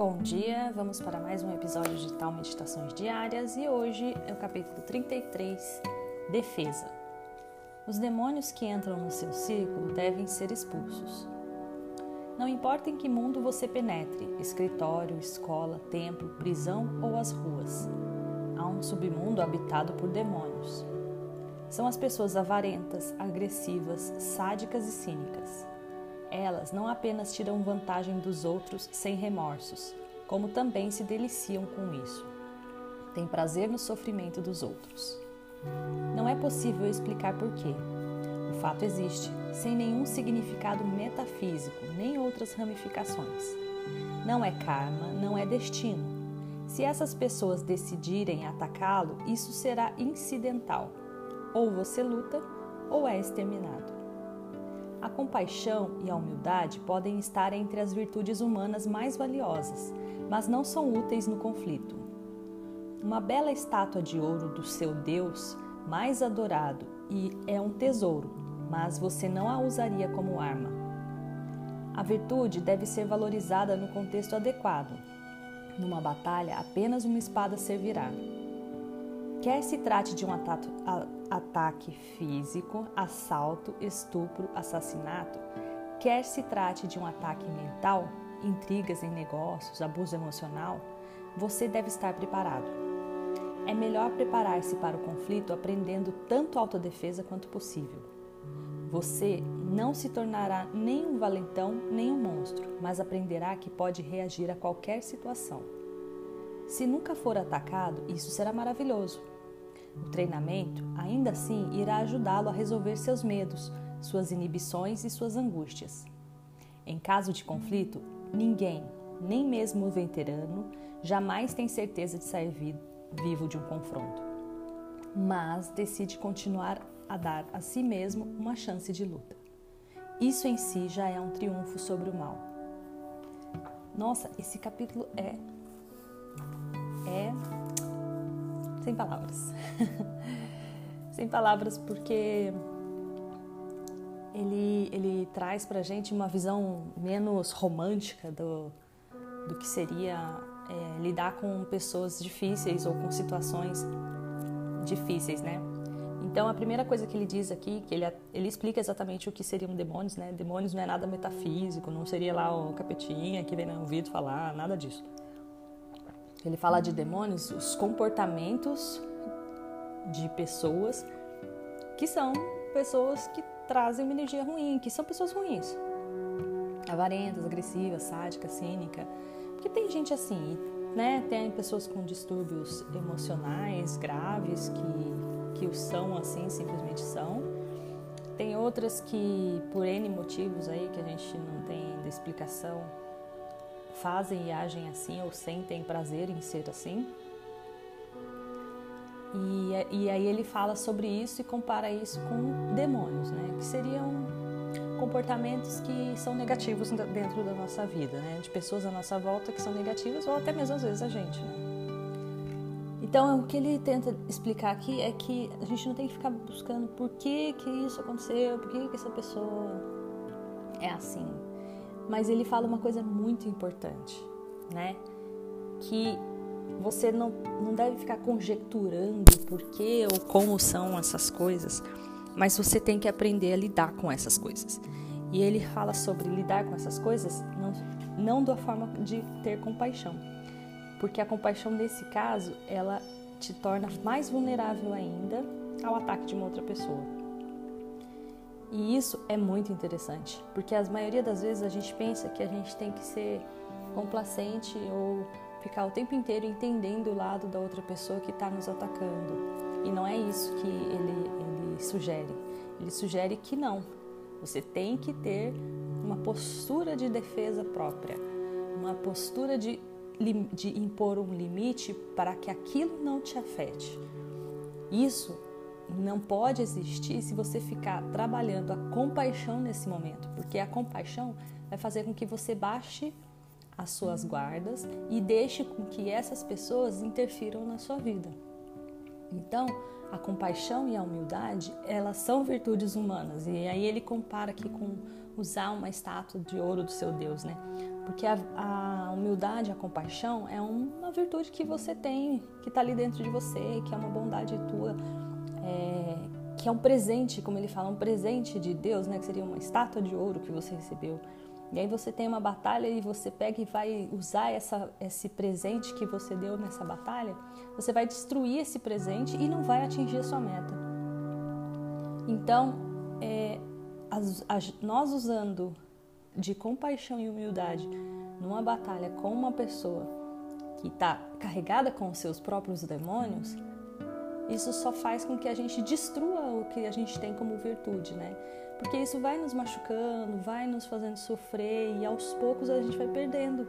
Bom dia, vamos para mais um episódio de Tal Meditações Diárias e hoje é o capítulo 33, Defesa. Os demônios que entram no seu círculo devem ser expulsos. Não importa em que mundo você penetre escritório, escola, templo, prisão ou as ruas há um submundo habitado por demônios. São as pessoas avarentas, agressivas, sádicas e cínicas. Elas não apenas tiram vantagem dos outros sem remorsos, como também se deliciam com isso. Têm prazer no sofrimento dos outros. Não é possível explicar por quê. O fato existe, sem nenhum significado metafísico nem outras ramificações. Não é karma, não é destino. Se essas pessoas decidirem atacá-lo, isso será incidental. Ou você luta, ou é exterminado. A compaixão e a humildade podem estar entre as virtudes humanas mais valiosas, mas não são úteis no conflito. Uma bela estátua de ouro do seu Deus mais adorado e é um tesouro, mas você não a usaria como arma. A virtude deve ser valorizada no contexto adequado. Numa batalha, apenas uma espada servirá. Quer se trate de um ataque físico, assalto, estupro, assassinato, quer se trate de um ataque mental, intrigas em negócios, abuso emocional, você deve estar preparado. É melhor preparar-se para o conflito aprendendo tanto autodefesa quanto possível. Você não se tornará nem um valentão nem um monstro, mas aprenderá que pode reagir a qualquer situação. Se nunca for atacado, isso será maravilhoso. O treinamento, ainda assim, irá ajudá-lo a resolver seus medos, suas inibições e suas angústias. Em caso de conflito, ninguém, nem mesmo o veterano, jamais tem certeza de sair vivo de um confronto, mas decide continuar a dar a si mesmo uma chance de luta. Isso em si já é um triunfo sobre o mal. Nossa, esse capítulo é é sem palavras. sem palavras porque ele, ele traz pra gente uma visão menos romântica do, do que seria é, lidar com pessoas difíceis ou com situações difíceis, né? Então, a primeira coisa que ele diz aqui, que ele, ele explica exatamente o que seriam demônios, né? Demônios não é nada metafísico, não seria lá o capetinha que vem no ouvido falar, nada disso. Ele fala de demônios, os comportamentos de pessoas que são pessoas que trazem uma energia ruim, que são pessoas ruins. Avarentas, agressivas, sádicas, cínica. Porque tem gente assim, né? Tem pessoas com distúrbios emocionais graves que, que o são assim, simplesmente são. Tem outras que, por N motivos aí que a gente não tem explicação, fazem e agem assim ou sentem prazer em ser assim. E, e aí ele fala sobre isso e compara isso com demônios, né? Que seriam comportamentos que são negativos dentro da nossa vida, né? De pessoas à nossa volta que são negativas ou até mesmo às vezes a gente, né? Então, o que ele tenta explicar aqui é que a gente não tem que ficar buscando por que que isso aconteceu, por que que essa pessoa é assim, mas ele fala uma coisa muito importante, né? Que você não, não deve ficar conjecturando por que ou como são essas coisas, mas você tem que aprender a lidar com essas coisas. E ele fala sobre lidar com essas coisas não, não da forma de ter compaixão, porque a compaixão nesse caso ela te torna mais vulnerável ainda ao ataque de uma outra pessoa. E isso é muito interessante, porque a maioria das vezes a gente pensa que a gente tem que ser complacente ou ficar o tempo inteiro entendendo o lado da outra pessoa que está nos atacando. E não é isso que ele, ele sugere. Ele sugere que não. Você tem que ter uma postura de defesa própria, uma postura de, de impor um limite para que aquilo não te afete. Isso não pode existir se você ficar trabalhando a compaixão nesse momento, porque a compaixão vai fazer com que você baixe as suas guardas e deixe com que essas pessoas interfiram na sua vida. Então, a compaixão e a humildade, elas são virtudes humanas. E aí ele compara aqui com usar uma estátua de ouro do seu Deus, né? Porque a, a humildade, a compaixão é uma virtude que você tem, que está ali dentro de você, que é uma bondade tua, é, que é um presente, como ele fala, um presente de Deus, né? Que seria uma estátua de ouro que você recebeu. E aí você tem uma batalha e você pega e vai usar essa, esse presente que você deu nessa batalha, você vai destruir esse presente e não vai atingir a sua meta. Então, é, as, as, nós usando de compaixão e humildade numa batalha com uma pessoa que está carregada com os seus próprios demônios, isso só faz com que a gente destrua o que a gente tem como virtude, né? Porque isso vai nos machucando, vai nos fazendo sofrer e aos poucos a gente vai perdendo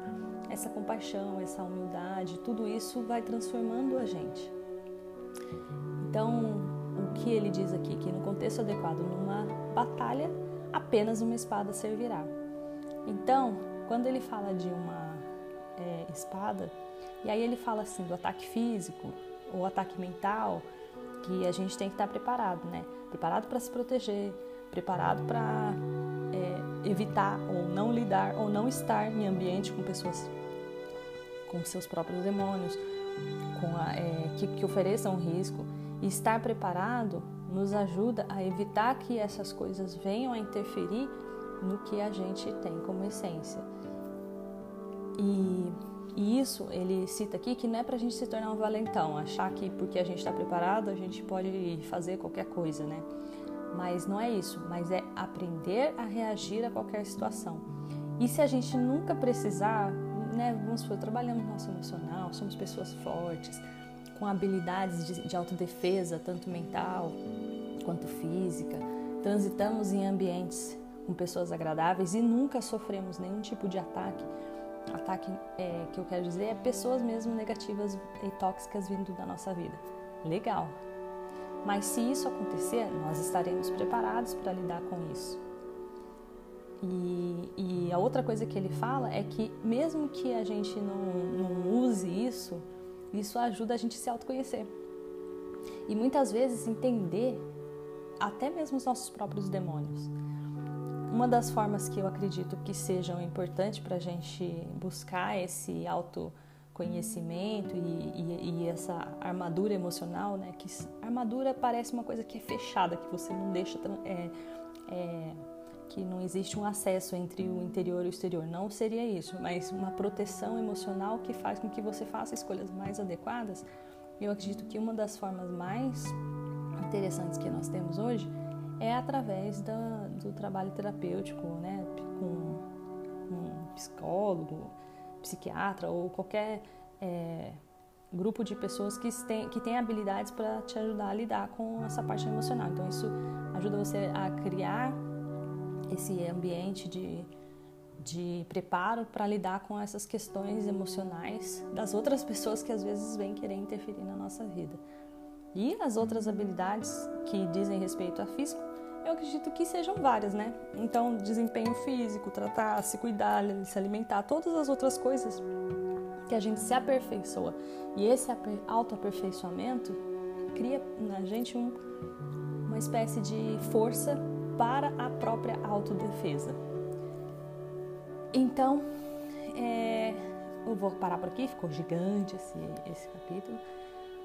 essa compaixão, essa humildade, tudo isso vai transformando a gente. Então, o que ele diz aqui? Que no contexto adequado, numa batalha, apenas uma espada servirá. Então, quando ele fala de uma é, espada, e aí ele fala assim do ataque físico ou ataque mental, que a gente tem que estar preparado, né? Preparado para se proteger, preparado para é, evitar ou não lidar ou não estar em ambiente com pessoas com seus próprios demônios, com a, é, que, que ofereçam risco. E estar preparado nos ajuda a evitar que essas coisas venham a interferir no que a gente tem como essência. E, e isso ele cita aqui que não é para a gente se tornar um valentão, achar que porque a gente está preparado a gente pode fazer qualquer coisa, né? Mas não é isso, mas é aprender a reagir a qualquer situação. E se a gente nunca precisar, né, vamos supor, trabalhamos no nosso emocional, somos pessoas fortes, com habilidades de, de autodefesa, tanto mental quanto física, transitamos em ambientes com pessoas agradáveis e nunca sofremos nenhum tipo de ataque. Ataque é, que eu quero dizer é pessoas mesmo negativas e tóxicas vindo da nossa vida. Legal, mas se isso acontecer, nós estaremos preparados para lidar com isso. E, e, a outra coisa que ele fala é que, mesmo que a gente não, não use isso, isso ajuda a gente a se autoconhecer. E muitas vezes entender até mesmo os nossos próprios demônios. Uma das formas que eu acredito que sejam importantes para a gente buscar esse autoconhecimento conhecimento e, e, e, essa armadura emocional, né? Que armadura parece uma coisa que é fechada, que você não deixa, é, é, que não existe um acesso entre o interior e o exterior. Não seria isso, mas uma proteção emocional que faz com que você faça escolhas mais adequadas. Eu acredito que uma das formas mais interessantes que nós temos hoje é através da, do trabalho terapêutico, né? Com um psicólogo, psiquiatra ou qualquer é, grupo de pessoas que tem, que tem habilidades para te ajudar a lidar com essa parte emocional. Então, isso ajuda você a criar esse ambiente de, de preparo para lidar com essas questões emocionais das outras pessoas que às vezes vêm querer interferir na nossa vida. E as outras habilidades que dizem respeito a físico eu acredito que sejam várias, né? Então, desempenho físico, tratar, se cuidar, se alimentar, todas as outras coisas que a gente se aperfeiçoa. E esse autoaperfeiçoamento cria na gente um, uma espécie de força para a própria autodefesa. Então, é, eu vou parar por aqui, ficou gigante esse, esse capítulo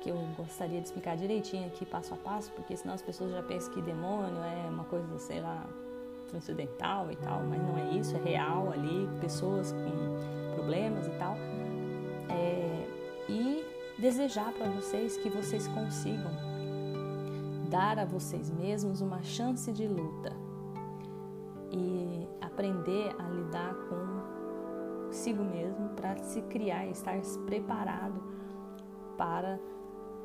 que eu gostaria de explicar direitinho aqui, passo a passo, porque senão as pessoas já pensam que demônio é uma coisa, sei lá, transcendental e tal, mas não é isso, é real ali, pessoas com problemas e tal. É, e desejar para vocês que vocês consigam dar a vocês mesmos uma chance de luta e aprender a lidar consigo mesmo para se criar, estar preparado para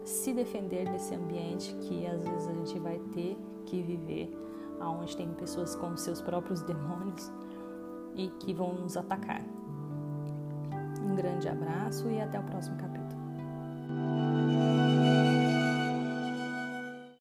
se defender desse ambiente que às vezes a gente vai ter que viver, aonde tem pessoas com seus próprios demônios e que vão nos atacar. Um grande abraço e até o próximo capítulo.